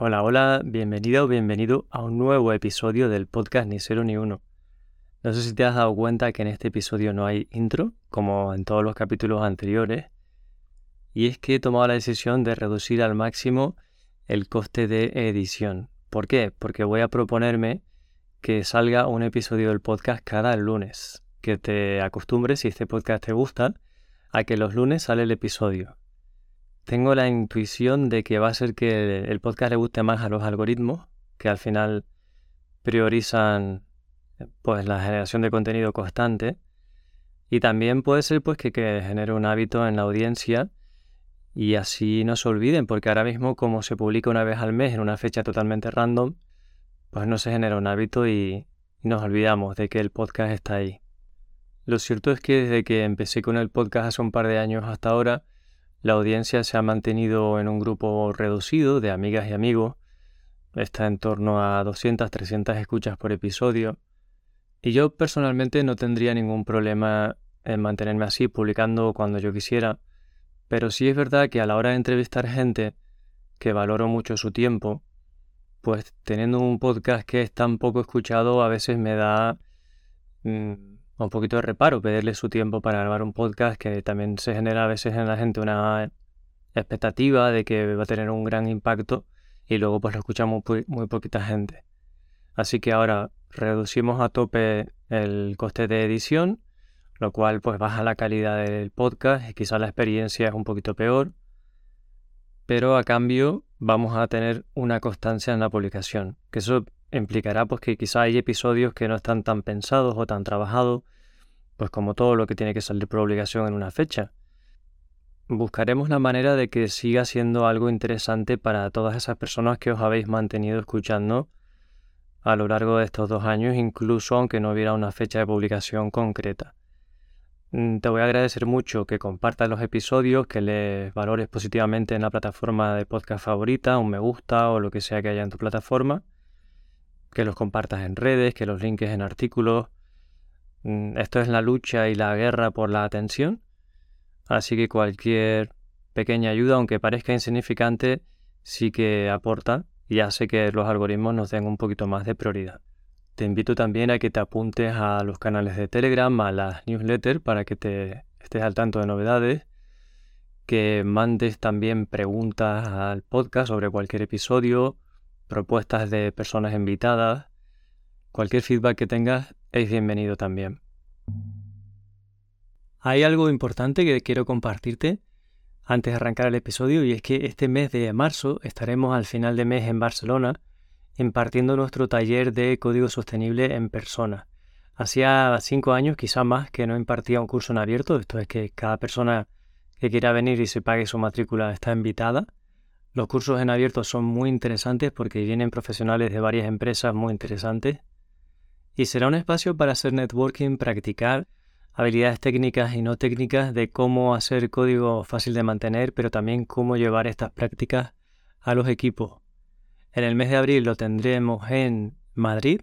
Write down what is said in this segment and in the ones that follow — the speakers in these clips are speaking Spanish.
Hola, hola, bienvenido o bienvenido a un nuevo episodio del podcast Ni Cero Ni Uno. No sé si te has dado cuenta que en este episodio no hay intro, como en todos los capítulos anteriores, y es que he tomado la decisión de reducir al máximo el coste de edición. ¿Por qué? Porque voy a proponerme que salga un episodio del podcast cada lunes, que te acostumbres, si este podcast te gusta, a que los lunes sale el episodio. Tengo la intuición de que va a ser que el podcast le guste más a los algoritmos, que al final priorizan pues la generación de contenido constante. Y también puede ser pues que, genere un hábito en la audiencia y así no se olviden, porque ahora mismo como se publica una vez al mes en una fecha totalmente random, pues no se genera un hábito y nos olvidamos de que el podcast está ahí. Lo cierto es que desde que empecé con el podcast hace un par de años hasta ahora, la audiencia se ha mantenido en un grupo reducido de amigas y amigos. Está en torno a 200, 300 escuchas por episodio. Y yo personalmente no tendría ningún problema en mantenerme así, publicando cuando yo quisiera. Pero sí es verdad que a la hora de entrevistar gente que valoro mucho su tiempo, pues teniendo un podcast que es tan poco escuchado, a veces me da mm, un poquito de reparo pedirle su tiempo para grabar un podcast que también se genera a veces en la gente una expectativa de que va a tener un gran impacto y luego pues lo escuchamos muy, muy poquita gente. Así que ahora reducimos a tope el coste de edición, lo cual pues baja la calidad del podcast y quizás la experiencia es un poquito peor, pero a cambio vamos a tener una constancia en la publicación, que eso implicará pues que quizá hay episodios que no están tan pensados o tan trabajados, pues como todo lo que tiene que salir por obligación en una fecha. Buscaremos la manera de que siga siendo algo interesante para todas esas personas que os habéis mantenido escuchando a lo largo de estos dos años, incluso aunque no hubiera una fecha de publicación concreta. Mm, te voy a agradecer mucho que compartas los episodios, que les valores positivamente en la plataforma de podcast favorita, un me gusta o lo que sea que haya en tu plataforma que los compartas en redes, que los linques en artículos. Mm, esto es la lucha y la guerra por la atención. Así que cualquier pequeña ayuda, aunque parezca insignificante, sí que aporta y hace que los algoritmos nos den un poquito más de prioridad. Te invito también a que te apuntes a los canales de Telegram, a las newsletters, para que te estés al tanto de novedades, que mandes también preguntas al podcast sobre cualquier episodio, propuestas de personas invitadas, cualquier feedback que tengas es bienvenido también. Hay algo importante que quiero compartirte antes de arrancar el episodio y es que este mes de marzo estaremos al final de mes en Barcelona impartiendo nuestro taller de código sostenible en persona. Hacía cinco años, quizá más, que no impartía un curso en abierto, esto es que cada persona que quiera venir y se pague su matrícula está invitada. Los cursos en abierto son muy interesantes porque vienen profesionales de varias empresas muy interesantes y será un espacio para hacer networking, practicar habilidades técnicas y no técnicas de cómo hacer código fácil de mantener, pero también cómo llevar estas prácticas a los equipos. En el mes de abril lo tendremos en Madrid,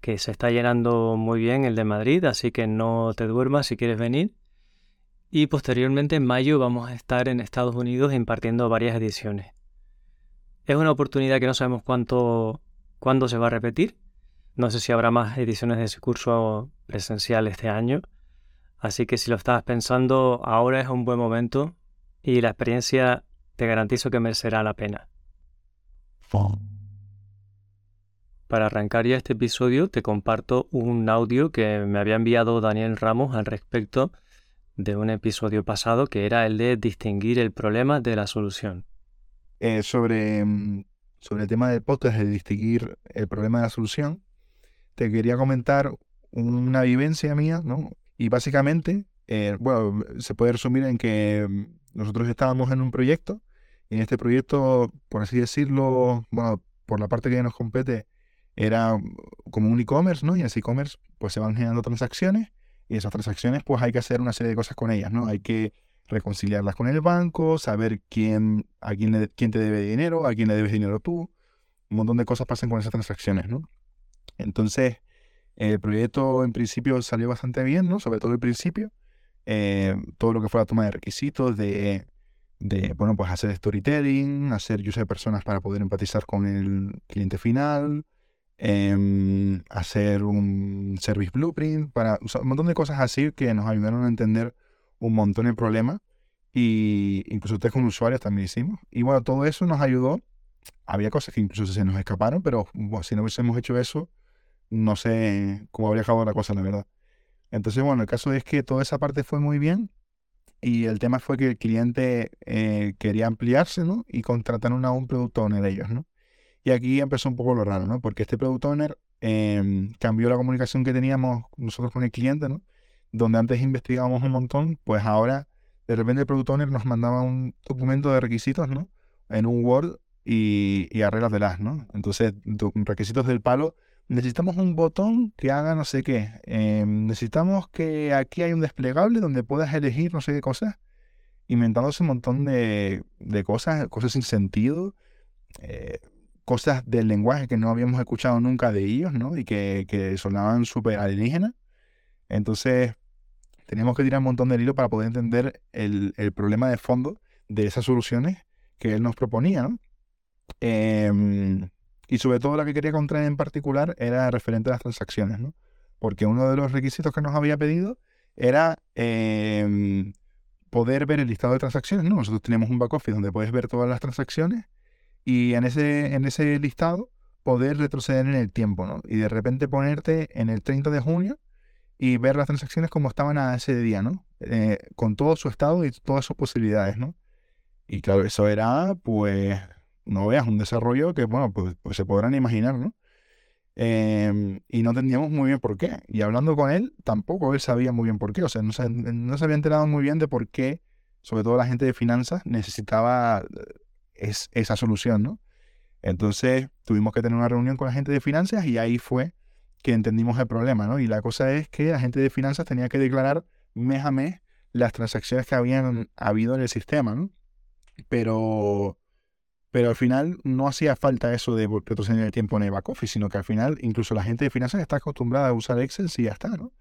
que se está llenando muy bien el de Madrid, así que no te duermas si quieres venir. Y posteriormente en mayo vamos a estar en Estados Unidos impartiendo varias ediciones. Es una oportunidad que no sabemos cuánto, cuándo se va a repetir. No sé si habrá más ediciones de ese curso presencial este año. Así que si lo estabas pensando, ahora es un buen momento y la experiencia te garantizo que merecerá la pena. Para arrancar ya este episodio te comparto un audio que me había enviado Daniel Ramos al respecto de un episodio pasado que era el de distinguir el problema de la solución. Eh, sobre, mm, sobre el tema del podcast, de distinguir el problema de la solución, te quería comentar una vivencia mía, ¿no? Y básicamente, eh, bueno, se puede resumir en que mm, nosotros estábamos en un proyecto y en este proyecto, por así decirlo, bueno, por la parte que nos compete, era como un e-commerce, ¿no? Y en ese e-commerce pues se van generando transacciones y esas transacciones, pues hay que hacer una serie de cosas con ellas, ¿no? Hay que reconciliarlas con el banco, saber quién, a quién, quién te debe dinero, a quién le debes dinero tú. Un montón de cosas pasan con esas transacciones, ¿no? Entonces, el proyecto en principio salió bastante bien, ¿no? Sobre todo el principio. Eh, todo lo que fue la toma de requisitos, de, de, bueno, pues hacer storytelling, hacer user personas para poder empatizar con el cliente final, em, hacer un service blueprint, para, un montón de cosas así que nos ayudaron a entender un montón de problemas y incluso ustedes con usuarios también hicimos. Y bueno, todo eso nos ayudó. Había cosas que incluso se nos escaparon, pero si no hubiésemos hecho eso, no sé cómo habría acabado la cosa, la verdad. Entonces, bueno, el caso es que toda esa parte fue muy bien y el tema fue que el cliente eh, quería ampliarse, ¿no? Y contrataron a un product owner ellos, ¿no? Y aquí empezó un poco lo raro, ¿no? Porque este product owner em, cambió la comunicación que teníamos nosotros con el cliente, ¿no? Donde antes investigábamos un montón, pues ahora de repente el product owner nos mandaba un documento de requisitos, ¿no? En un Word y, y de las, ¿no? Entonces, requisitos del palo necesitamos un botón que haga no sé qué. Em, necesitamos que aquí hay un desplegable donde puedas elegir no sé qué cosas. Inventándose un montón de, cosas, cosas sin sentido, eh, cosas del lenguaje que no habíamos escuchado nunca de ellos, ¿no? Y que, que sonaban súper alienígenas. Entonces, teníamos que tirar un montón de hilo para poder entender el, el, problema de fondo de esas soluciones que él nos proponía. Em, y sobre todo la que quería contraer en particular era referente a las transacciones, ¿no? Porque uno de los requisitos que nos había pedido era em, poder ver el listado de transacciones, ¿no? Nosotros tenemos un back office donde puedes ver todas las transacciones y en ese, en ese listado poder retroceder en el tiempo, ¿no? Y de repente ponerte en el 30 de junio y ver las transacciones como estaban a ese día, ¿no? Eh, con todo su estado y todas sus posibilidades, ¿no? Y claro, eso era, pues, no veas, un desarrollo que, bueno, pues, pues se podrán imaginar, ¿no? Em, y no entendíamos muy bien por qué. Y hablando con él, tampoco él sabía muy bien por qué. O sea, no se, no se había enterado muy bien de por qué, sobre todo la gente de finanzas, necesitaba eh, esa solución, ¿no? Entonces tuvimos que tener una reunión con la gente de finanzas y ahí fue que entendimos el problema, ¿no? Y la cosa es que la gente de finanzas tenía que declarar mes a mes las transacciones que habían habido en el sistema, ¿no? Pero pero al final no hacía falta eso de retroceder el tiempo en el back office, sino que al final incluso la gente de finanzas está acostumbrada a usar Excel y ya está, ¿no?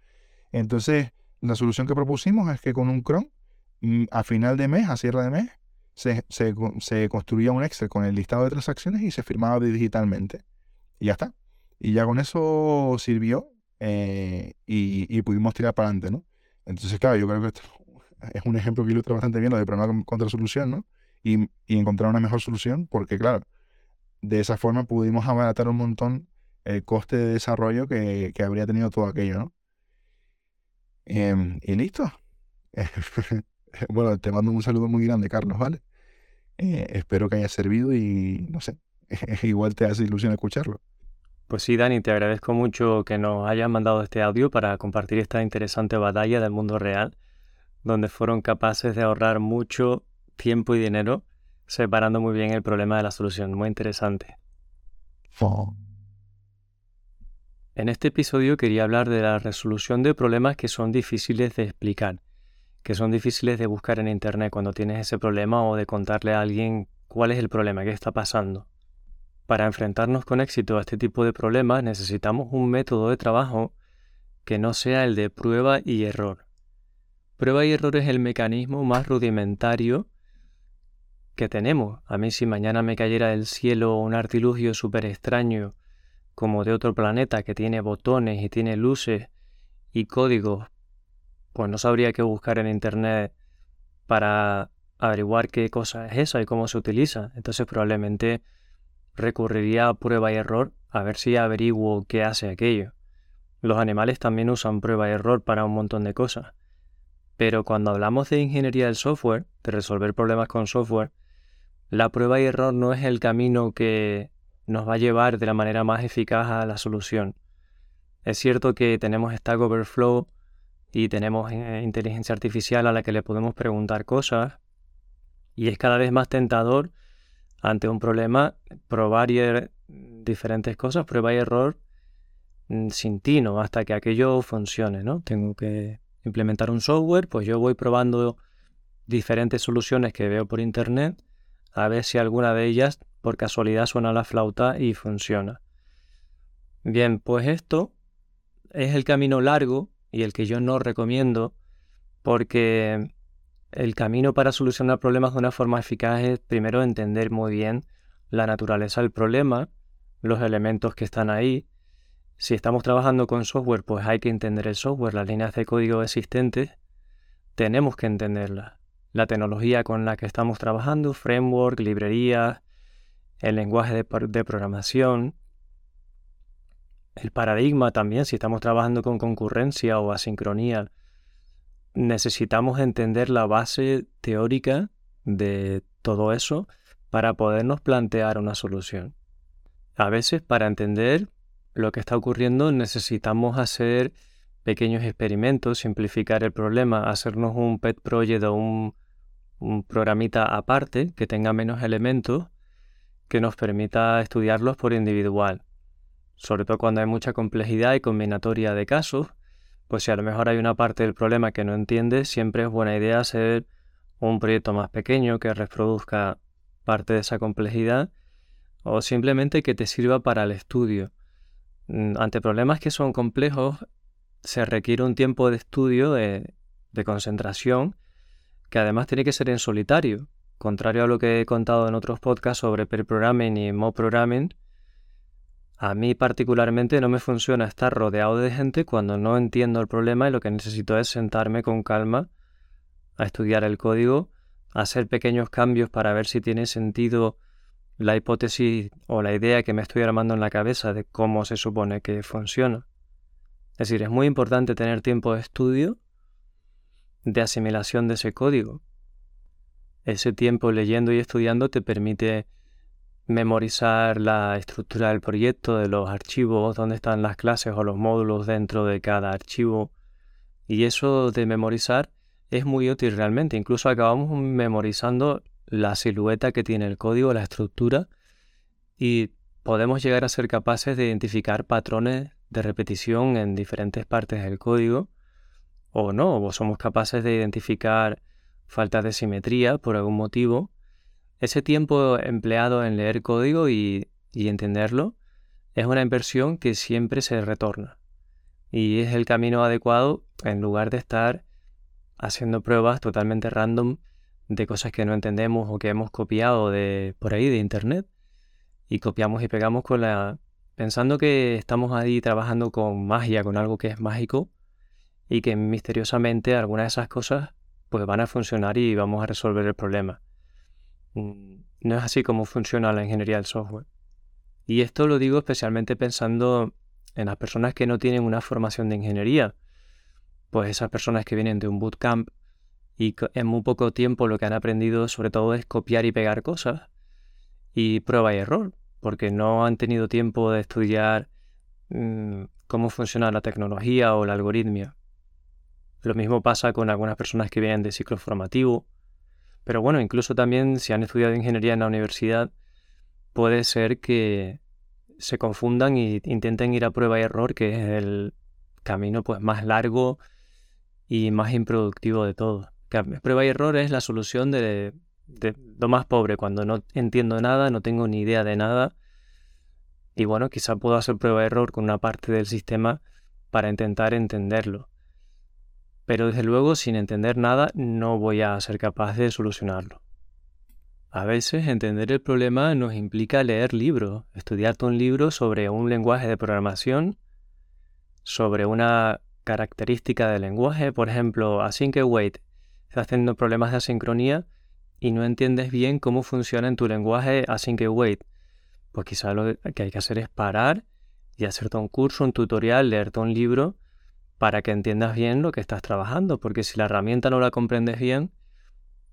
Entonces, la solución que propusimos es que con un Chrome, mm, a final de mes, a cierre de mes, se, se, construía un Excel con el listado de transacciones y se firmaba digitalmente. Y ya está. Y ya con eso sirvió eh, y, pudimos tirar para adelante, ¿no? Entonces, claro, yo creo que esto es un ejemplo que ilustra bastante bien lo de problema contra solución, ¿no? y, encontrar una mejor solución, porque claro, de esa forma pudimos abaratar un montón el coste de desarrollo que, habría tenido todo aquello, ¿no? Em, y listo. bueno, te mando un saludo muy grande, Carlos, ¿vale? Eh, espero que haya servido y no sé, igual te hace ilusión escucharlo. Pues sí, Dani, te agradezco mucho que nos hayas mandado este audio para compartir esta interesante batalla del mundo real, donde fueron capaces de ahorrar mucho tiempo y dinero separando muy bien el problema de la solución. Muy interesante. En este episodio quería hablar de la resolución de problemas que son difíciles de explicar, que son difíciles de buscar en Internet cuando tienes ese problema o de contarle a alguien cuál es el problema, qué está pasando. Para enfrentarnos con éxito a este tipo de problemas necesitamos un método de trabajo que no sea el de prueba y error. Prueba y error es el mecanismo más rudimentario que tenemos. A mí si mañana me cayera del cielo un artilugio súper extraño como de otro planeta que tiene botones y tiene luces y códigos, pues no sabría qué buscar en Internet para averiguar qué cosa es esa y cómo se utiliza. Entonces probablemente recurriría a prueba y error a ver si averiguo qué hace aquello. Los animales también usan prueba y error para un montón de cosas. Pero cuando hablamos de ingeniería del software, de resolver problemas con software, la prueba y error no es el camino que nos va a llevar de la manera más eficaz a la solución. Es cierto que tenemos Stack Overflow y tenemos eh, inteligencia artificial a la que le podemos preguntar cosas y es cada vez más tentador ante un problema probar er, diferentes cosas, prueba y error mm, sin tino hasta que aquello funcione, ¿no? Tengo que implementar un software, pues yo voy probando diferentes soluciones que veo por internet a ver si alguna de ellas por casualidad suena la flauta y funciona. Bien, pues esto es el camino largo y el que yo no recomiendo porque el camino para solucionar problemas de una forma eficaz es primero entender muy bien la naturaleza del problema, los elementos que están ahí. Si estamos trabajando con software, pues hay que entender el software, las líneas de código existentes, tenemos que entenderlas. La tecnología con la que estamos trabajando, framework, librerías, el lenguaje de, de programación, el paradigma también, si estamos trabajando con concurrencia o asincronía, necesitamos entender la base teórica de todo eso para podernos plantear una solución. A veces para entender lo que está ocurriendo necesitamos hacer pequeños experimentos, simplificar el problema, hacernos un pet project o un, un programita aparte que tenga menos elementos que nos permita estudiarlos por individual. Sobre todo cuando hay mucha complejidad y combinatoria de casos, pues si a lo mejor hay una parte del problema que no entiendes, siempre es buena idea hacer un proyecto más pequeño que reproduzca parte de esa complejidad o simplemente que te sirva para el estudio. Mm, ante problemas que son complejos, se requiere un tiempo de estudio, de, concentración, que además tiene que ser en solitario. Contrario a lo que he contado en otros podcasts sobre per programming y mo programming, a mí particularmente no me funciona estar rodeado de gente cuando no entiendo el problema y lo que necesito es sentarme con calma a estudiar el código, a hacer pequeños cambios para ver si tiene sentido la hipótesis o la idea que me estoy armando en la cabeza de cómo se supone que funciona. Es decir, es muy importante tener tiempo de estudio, de asimilación de ese código. Ese tiempo leyendo y estudiando te permite memorizar la estructura del proyecto, de los archivos, dónde están las clases o los módulos dentro de cada archivo. Y eso de memorizar es muy útil realmente. Incluso acabamos memorizando la silueta que tiene el código, la estructura, y podemos llegar a ser capaces de identificar patrones de repetición en diferentes partes del código, o no, o somos capaces de identificar faltas de simetría por algún motivo ese tiempo empleado en leer código y, entenderlo es una inversión que siempre se retorna. Y es el camino adecuado en lugar de estar haciendo pruebas totalmente random de cosas que no entendemos o que hemos copiado de por ahí de internet y copiamos y pegamos con la pensando que estamos ahí trabajando con magia, con algo que es mágico y que misteriosamente algunas de esas cosas pues van a funcionar y vamos a resolver el problema. No es así como funciona la ingeniería del software. Y esto lo digo especialmente pensando en las personas que no tienen una formación de ingeniería. Pues esas personas que vienen de un bootcamp y en muy poco tiempo lo que han aprendido sobre todo es copiar y pegar cosas y prueba y error, porque no han tenido tiempo de estudiar mm, cómo funciona la tecnología o la algoritmia. Lo mismo pasa con algunas personas que vienen de ciclo formativo pero bueno, incluso también si han estudiado ingeniería en la universidad, puede ser que se confundan y intenten ir a prueba y error, que es el camino pues más largo y más improductivo de todo. prueba y error es la solución de, de lo más pobre, cuando no entiendo nada, no tengo ni idea de nada. Y bueno, quizá puedo hacer prueba y error con una parte del sistema para intentar entenderlo pero desde luego sin entender nada no voy a ser capaz de solucionarlo. A veces entender el problema nos implica leer libros, estudiarte un libro sobre un lenguaje de programación, sobre una característica del lenguaje, por ejemplo, async await, estás teniendo problemas de asincronía y no entiendes bien cómo funciona en tu lenguaje async await. Pues quizá lo que hay que hacer es parar y hacerte un curso, un tutorial, leerte un libro para que entiendas bien lo que estás trabajando, porque si la herramienta no la comprendes bien,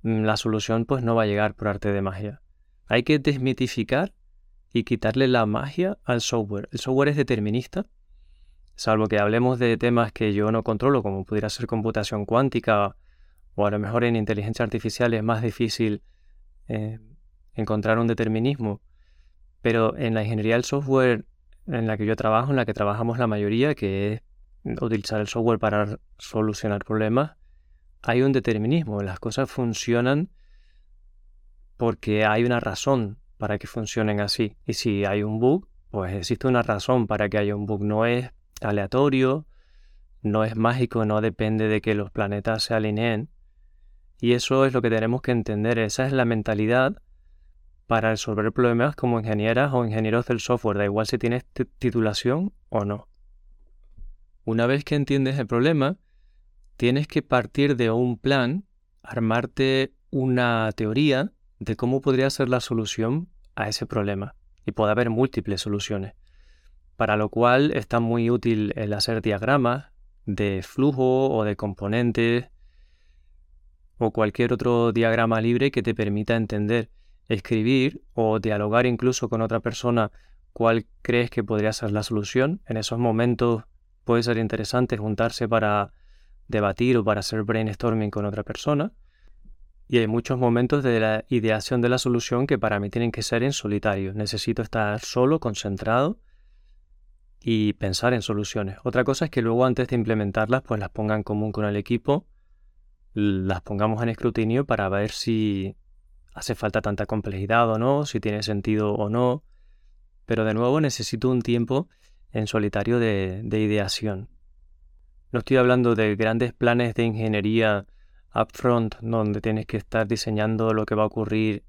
mm, la solución pues no va a llegar por arte de magia. Hay que desmitificar y quitarle la magia al software. El software es determinista, salvo que hablemos de temas que yo no controlo, como pudiera ser computación cuántica, o a lo mejor en inteligencia artificial es más difícil eh, encontrar un determinismo. Pero en la ingeniería del software en la que yo trabajo, en la que trabajamos la mayoría, que es utilizar el software para solucionar problemas, hay un determinismo. Las cosas funcionan porque hay una razón para que funcionen así. Y si hay un bug, pues existe una razón para que haya un bug. No es aleatorio, no es mágico, no depende de que los planetas se alineen. Y eso es lo que tenemos que entender, esa es la mentalidad para resolver problemas como ingenieras o ingenieros del software, da igual si tienes titulación o no. Una vez que entiendes el problema, tienes que partir de un plan, armarte una teoría de cómo podría ser la solución a ese problema. Y puede haber múltiples soluciones. Para lo cual está muy útil el hacer diagramas de flujo o de componentes o cualquier otro diagrama libre que te permita entender escribir o dialogar incluso con otra persona cuál crees que podría ser la solución. En esos momentos puede ser interesante juntarse para debatir o para hacer brainstorming con otra persona. Y hay muchos momentos de la ideación de la solución que para mí tienen que ser en solitario. Necesito estar solo, concentrado y pensar en soluciones. Otra cosa es que luego antes de implementarlas pues las ponga en común con el equipo, las pongamos en escrutinio para ver si hace falta tanta complejidad o no, si tiene sentido o no, pero de nuevo necesito un tiempo en solitario de, ideación. No estoy hablando de grandes planes de ingeniería upfront donde tienes que estar diseñando lo que va a ocurrir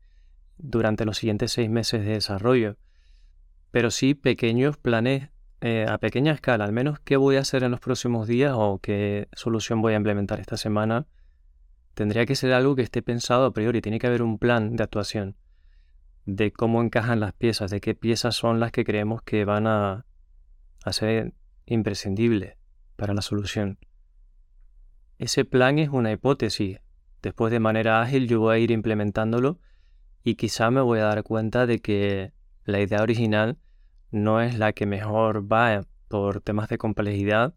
durante los siguientes seis meses de desarrollo, pero sí pequeños planes eh, a pequeña escala, al menos qué voy a hacer en los próximos días o qué solución voy a implementar esta semana tendría que ser algo que esté pensado a priori, tiene que haber un plan de actuación de cómo encajan las piezas, de qué piezas son las que creemos que van a, ser imprescindibles para la solución. Ese plan es una hipótesis. Después de manera ágil yo voy a ir implementándolo y quizá me voy a dar cuenta de que la idea original no es la que mejor va por temas de complejidad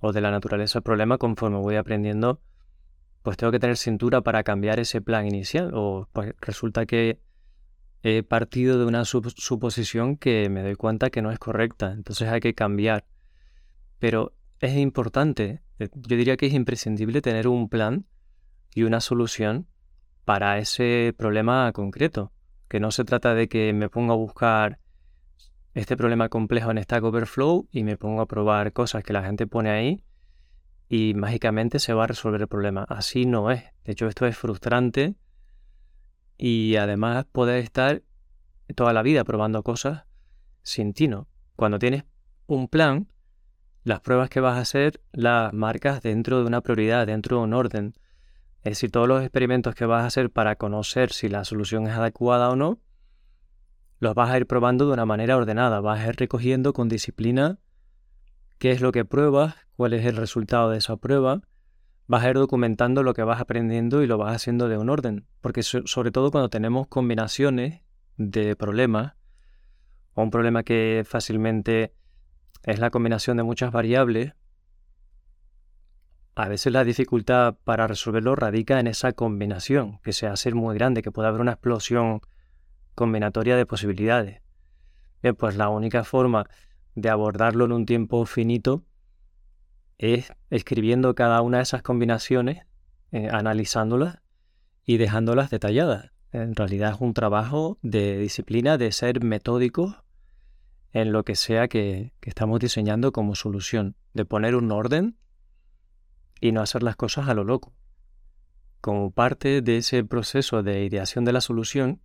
o de la naturaleza del problema conforme voy aprendiendo pues tengo que tener cintura para cambiar ese plan inicial o pues resulta que he partido de una suposición que me doy cuenta que no es correcta, entonces hay que cambiar. Pero es importante, eh, yo diría que es imprescindible tener un plan y una solución para ese problema concreto, que no se trata de que me ponga a buscar este problema complejo en Stack Overflow y me pongo a probar cosas que la gente pone ahí y mágicamente se va a resolver el problema. Así no es. De hecho, esto es frustrante y además puedes estar toda la vida probando cosas sin tino. Cuando tienes un plan, las pruebas que vas a hacer las marcas dentro de una prioridad, dentro de un orden. Es decir, todos los experimentos que vas a hacer para conocer si la solución es adecuada o no, los vas a ir probando de una manera ordenada. Vas a ir recogiendo con disciplina qué es lo que pruebas, cuál es el resultado de esa prueba, vas a ir documentando lo que vas aprendiendo y lo vas haciendo de un orden. Porque sobre todo cuando tenemos combinaciones de problemas, o un problema que fácilmente es la combinación de muchas variables, a veces la dificultad para resolverlo radica en esa combinación, que se hace muy grande, que puede haber una explosión combinatoria de posibilidades. Pues la única forma de abordarlo en un tiempo finito es escribiendo cada una de esas combinaciones, eh, analizándolas y dejándolas detalladas. En realidad es un trabajo de disciplina, de ser metódicos en lo que sea que, que estamos diseñando como solución, de poner un orden y no hacer las cosas a lo loco. Como parte de ese proceso de ideación de la solución,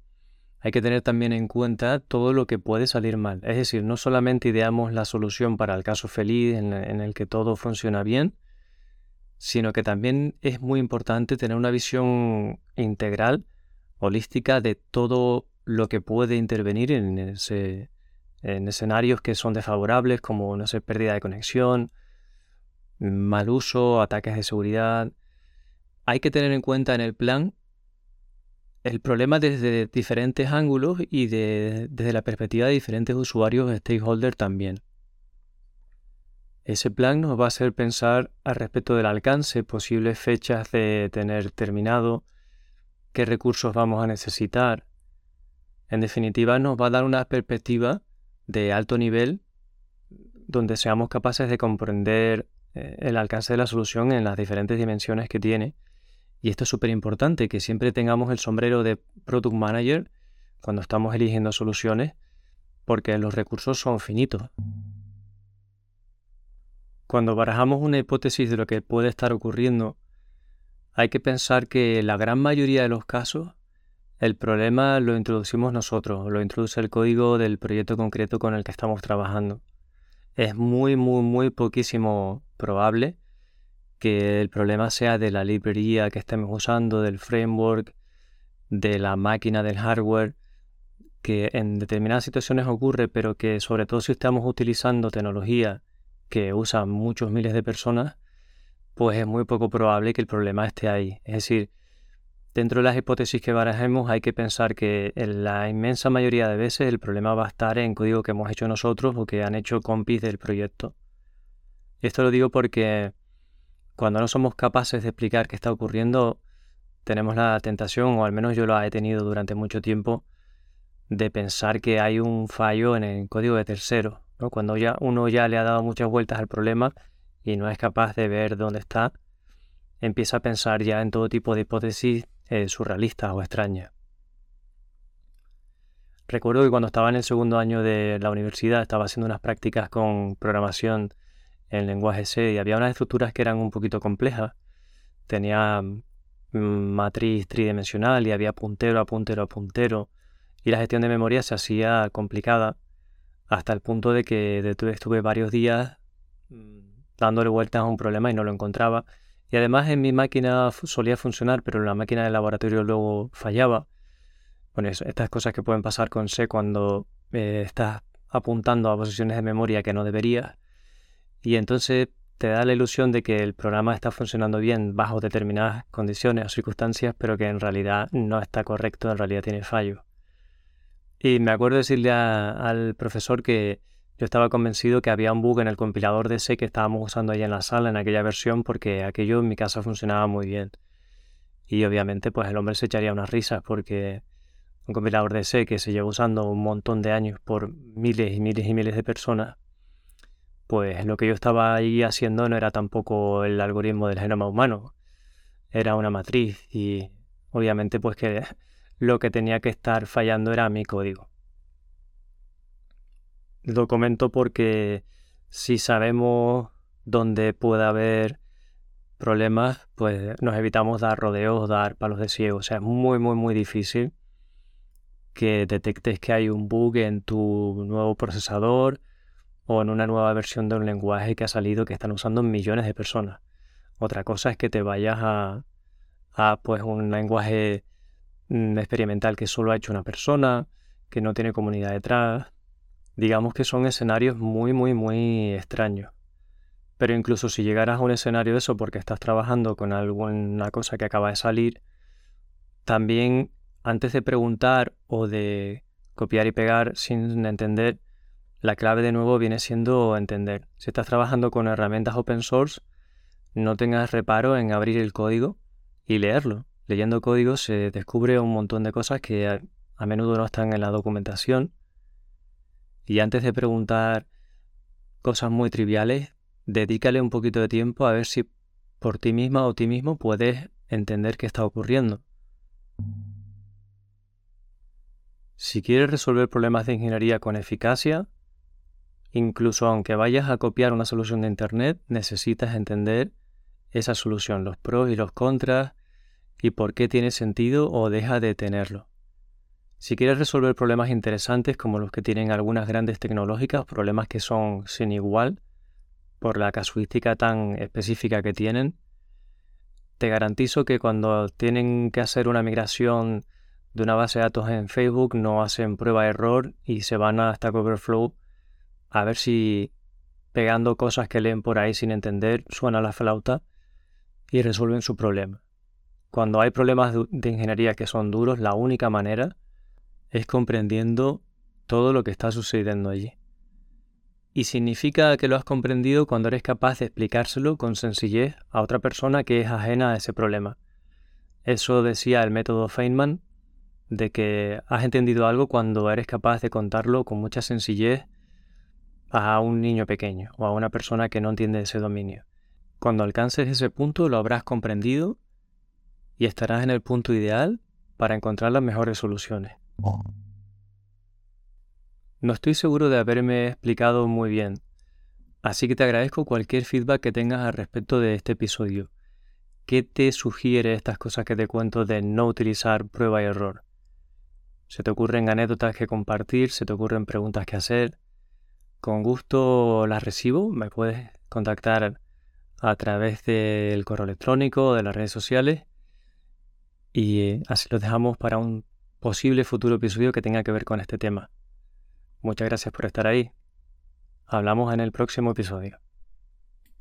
hay que tener también en cuenta todo lo que puede salir mal. Es decir, no solamente ideamos la solución para el caso feliz en, el que todo funciona bien, sino que también es muy importante tener una visión integral, holística de todo lo que puede intervenir en, ese, en escenarios que son desfavorables, como no sé, pérdida de conexión, mal uso, ataques de seguridad. Hay que tener en cuenta en el plan el problema desde diferentes ángulos y desde la perspectiva de diferentes usuarios stakeholders también. Ese plan nos va a hacer pensar al respecto del alcance, posibles fechas de tener terminado, qué recursos vamos a necesitar. En definitiva, nos va a dar una perspectiva de alto nivel donde seamos capaces de comprender eh, el alcance de la solución en las diferentes dimensiones que tiene y esto es súper importante, que siempre tengamos el sombrero de Product Manager cuando estamos eligiendo soluciones, porque los recursos son finitos. Cuando barajamos una hipótesis de lo que puede estar ocurriendo, hay que pensar que la gran mayoría de los casos el problema lo introducimos nosotros, lo introduce el código del proyecto concreto con el que estamos trabajando. Es muy, muy, muy poquísimo probable que el problema sea de la librería que estemos usando, del framework, de la máquina, del hardware, que en determinadas situaciones ocurre, pero que sobre todo si estamos utilizando tecnología que usan muchos miles de personas, pues es muy poco probable que el problema esté ahí. Es decir, dentro de las hipótesis que barajemos hay que pensar que en la inmensa mayoría de veces el problema va a estar en código que hemos hecho nosotros o que han hecho compis del proyecto. Esto lo digo porque cuando no somos capaces de explicar qué está ocurriendo, tenemos la tentación, o al menos yo lo he tenido durante mucho tiempo, de pensar que hay un fallo en el código de tercero. Cuando ya uno ya le ha dado muchas vueltas al problema y no es capaz de ver dónde está, empieza a pensar ya en todo tipo de hipótesis eh, surrealistas o extrañas. Recuerdo que cuando estaba en el segundo año de la universidad estaba haciendo unas prácticas con programación en lenguaje C y había unas estructuras que eran un poquito complejas. Tenía mm, matriz tridimensional y había puntero a puntero a puntero y la gestión de memoria se hacía complicada hasta el punto de que estuve varios días mm, dándole vueltas a un problema y no lo encontraba. Y además en mi máquina solía funcionar, pero en la máquina del laboratorio luego fallaba. Bueno, estas cosas que pueden pasar con C cuando eh, estás apuntando a posiciones de memoria que no deberías. Y entonces te da la ilusión de que el programa está funcionando bien bajo determinadas condiciones o circunstancias, pero que en realidad no está correcto, en realidad tiene fallo. Y me acuerdo decirle al profesor que yo estaba convencido que había un bug en el compilador de C que estábamos usando ahí en la sala, en aquella versión, porque aquello en mi casa funcionaba muy bien. Y obviamente pues el hombre se echaría unas risas porque un compilador de C que se lleva usando un montón de años por miles y miles y miles de personas, pues lo que yo estaba ahí haciendo no era tampoco el algoritmo del genoma humano, era una matriz y obviamente pues que lo que tenía que estar fallando era mi código. Lo comento porque si sabemos dónde puede haber problemas, pues nos evitamos dar rodeos, dar palos de ciego. O sea, es muy, muy, muy difícil que detectes que hay un bug en tu nuevo procesador en una nueva versión de un lenguaje que ha salido que están usando millones de personas. Otra cosa es que te vayas a, a pues un lenguaje mm, experimental que solo ha hecho una persona, que no tiene comunidad detrás, digamos que son escenarios muy, muy, muy extraños. Pero incluso si llegaras a un escenario de eso porque estás trabajando con alguna cosa que acaba de salir, también antes de preguntar o de copiar y pegar sin entender, la clave de nuevo viene siendo entender. Si estás trabajando con herramientas open source, no tengas reparo en abrir el código y leerlo. Leyendo código se descubre un montón de cosas que a, menudo no están en la documentación y antes de preguntar cosas muy triviales, dedícale un poquito de tiempo a ver si por ti misma o ti mismo puedes entender qué está ocurriendo. Si quieres resolver problemas de ingeniería con eficacia, incluso aunque vayas a copiar una solución de Internet, necesitas entender esa solución, los pros y los contras, y por qué tiene sentido o deja de tenerlo. Si quieres resolver problemas interesantes como los que tienen algunas grandes tecnológicas, problemas que son sin igual por la casuística tan específica que tienen, te garantizo que cuando tienen que hacer una migración de una base de datos en Facebook no hacen prueba error y se van a Stack Overflow a ver si pegando cosas que leen por ahí sin entender suena la flauta y resuelven su problema. Cuando hay problemas de ingeniería que son duros, la única manera es comprendiendo todo lo que está sucediendo allí. Y significa que lo has comprendido cuando eres capaz de explicárselo con sencillez a otra persona que es ajena a ese problema. Eso decía el método Feynman, de que has entendido algo cuando eres capaz de contarlo con mucha sencillez a un niño pequeño o a una persona que no entiende ese dominio. Cuando alcances ese punto lo habrás comprendido y estarás en el punto ideal para encontrar las mejores soluciones. No estoy seguro de haberme explicado muy bien, así que te agradezco cualquier feedback que tengas al respecto de este episodio. ¿qué te sugiere estas cosas que te cuento de no utilizar prueba y error? ¿Se te ocurren anécdotas que compartir? ¿Se te ocurren preguntas que hacer? Con gusto las recibo. Me puedes contactar a través del correo electrónico o de las redes sociales. Y eh, así los dejamos para un posible futuro episodio que tenga que ver con este tema. Muchas gracias por estar ahí. Hablamos en el próximo episodio.